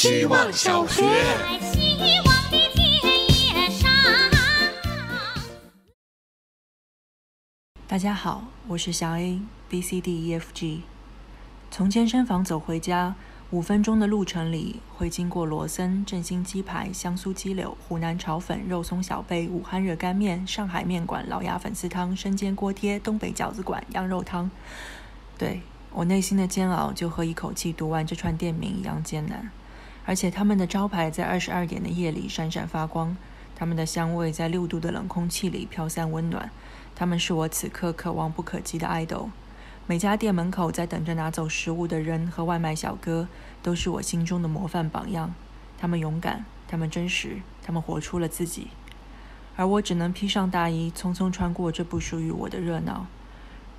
希望小学。希望的田野上。大家好，我是小 A B C D E F G。从健身房走回家，五分钟的路程里会经过罗森、振兴鸡排、香酥鸡柳、湖南炒粉、肉松小贝、武汉热干面、上海面馆、老鸭粉丝汤、生煎锅贴、东北饺子馆、羊肉汤。对我内心的煎熬，就和一口气读完这串店名一样艰难。而且他们的招牌在二十二点的夜里闪闪发光，他们的香味在六度的冷空气里飘散温暖。他们是我此刻可望不可及的爱豆。每家店门口在等着拿走食物的人和外卖小哥，都是我心中的模范榜样。他们勇敢，他们真实，他们活出了自己。而我只能披上大衣，匆匆穿过这不属于我的热闹。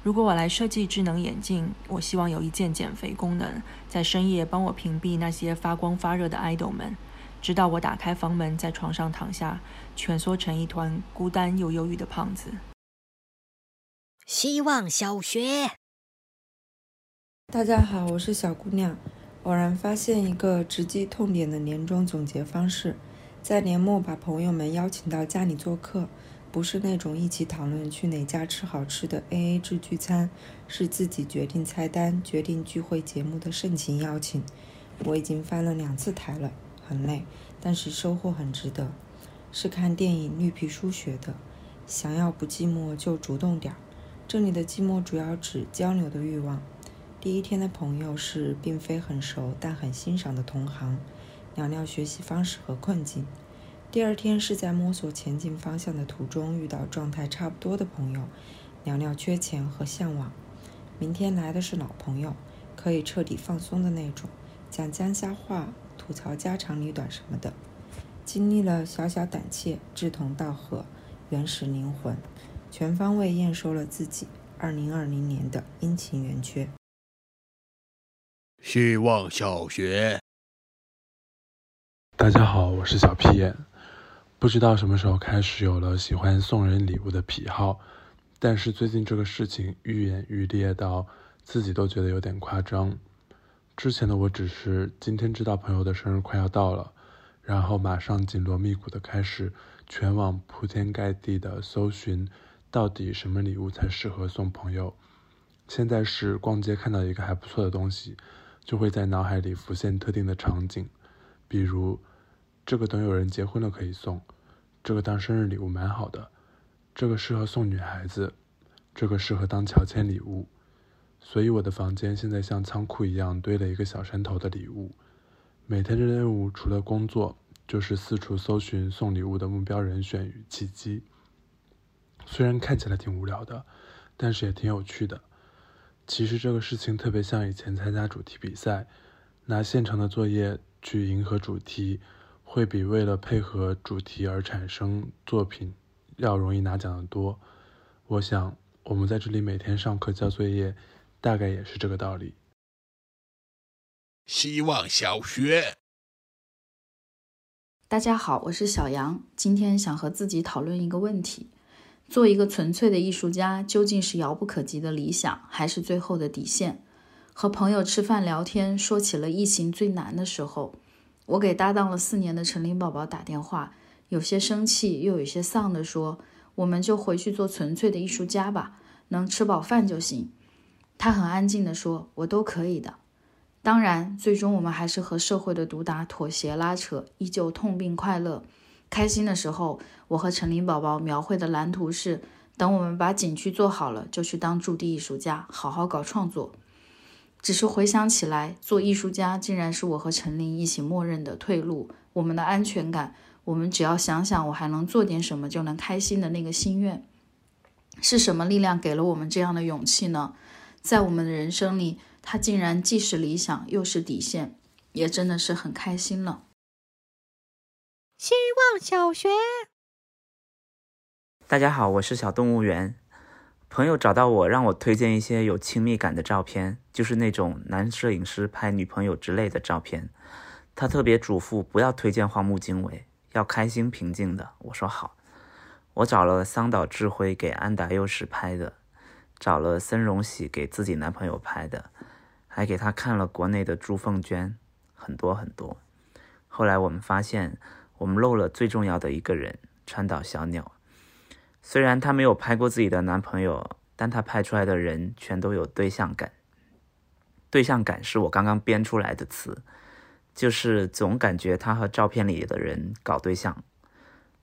如果我来设计智能眼镜，我希望有一键减肥功能，在深夜帮我屏蔽那些发光发热的 idol 们，直到我打开房门，在床上躺下，蜷缩成一团孤单又忧郁的胖子。希望小学。大家好，我是小姑娘。偶然发现一个直击痛点的年终总结方式，在年末把朋友们邀请到家里做客，不是那种一起讨论去哪家吃好吃的 AA 制聚餐，是自己决定菜单、决定聚会节目的盛情邀请。我已经翻了两次台了，很累，但是收获很值得。是看电影《绿皮书》学的，想要不寂寞就主动点儿。这里的寂寞主要指交流的欲望。第一天的朋友是并非很熟但很欣赏的同行，聊聊学习方式和困境。第二天是在摸索前进方向的途中遇到状态差不多的朋友，聊聊缺钱和向往。明天来的是老朋友，可以彻底放松的那种，讲江夏话、吐槽家长里短什么的。经历了小小胆怯、志同道合、原始灵魂，全方位验收了自己二零二零年的阴晴圆缺。希望小学。大家好，我是小屁眼。不知道什么时候开始有了喜欢送人礼物的癖好，但是最近这个事情愈演愈烈到自己都觉得有点夸张。之前的我只是今天知道朋友的生日快要到了，然后马上紧锣密鼓的开始全网铺天盖地的搜寻，到底什么礼物才适合送朋友。现在是逛街看到一个还不错的东西。就会在脑海里浮现特定的场景，比如这个等有人结婚了可以送，这个当生日礼物蛮好的，这个适合送女孩子，这个适合当乔迁礼物。所以我的房间现在像仓库一样堆了一个小山头的礼物。每天的任务除了工作，就是四处搜寻送礼物的目标人选与契机。虽然看起来挺无聊的，但是也挺有趣的。其实这个事情特别像以前参加主题比赛，拿现成的作业去迎合主题，会比为了配合主题而产生作品要容易拿奖的多。我想我们在这里每天上课交作业，大概也是这个道理。希望小学。大家好，我是小杨，今天想和自己讨论一个问题。做一个纯粹的艺术家，究竟是遥不可及的理想，还是最后的底线？和朋友吃饭聊天，说起了疫情最难的时候，我给搭档了四年的陈林宝宝打电话，有些生气，又有些丧地说：“我们就回去做纯粹的艺术家吧，能吃饱饭就行。”他很安静地说：“我都可以的。”当然，最终我们还是和社会的毒打妥协拉扯，依旧痛并快乐。开心的时候，我和陈林宝宝描绘的蓝图是：等我们把景区做好了，就去当驻地艺术家，好好搞创作。只是回想起来，做艺术家竟然是我和陈琳一起默认的退路。我们的安全感，我们只要想想我还能做点什么就能开心的那个心愿，是什么力量给了我们这样的勇气呢？在我们的人生里，它竟然既是理想又是底线，也真的是很开心了。希望小学。大家好，我是小动物园。朋友找到我，让我推荐一些有亲密感的照片，就是那种男摄影师拍女朋友之类的照片。他特别嘱咐不要推荐荒木经惟，要开心平静的。我说好。我找了桑岛智辉给安达佑实拍的，找了森荣喜给自己男朋友拍的，还给他看了国内的朱凤娟，很多很多。后来我们发现，我们漏了最重要的一个人——川岛小鸟。虽然她没有拍过自己的男朋友，但她拍出来的人全都有对象感。对象感是我刚刚编出来的词，就是总感觉她和照片里的人搞对象。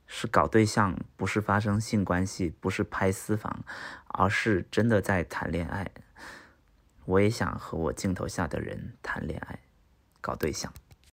是搞对象，不是发生性关系，不是拍私房，而是真的在谈恋爱。我也想和我镜头下的人谈恋爱，搞对象。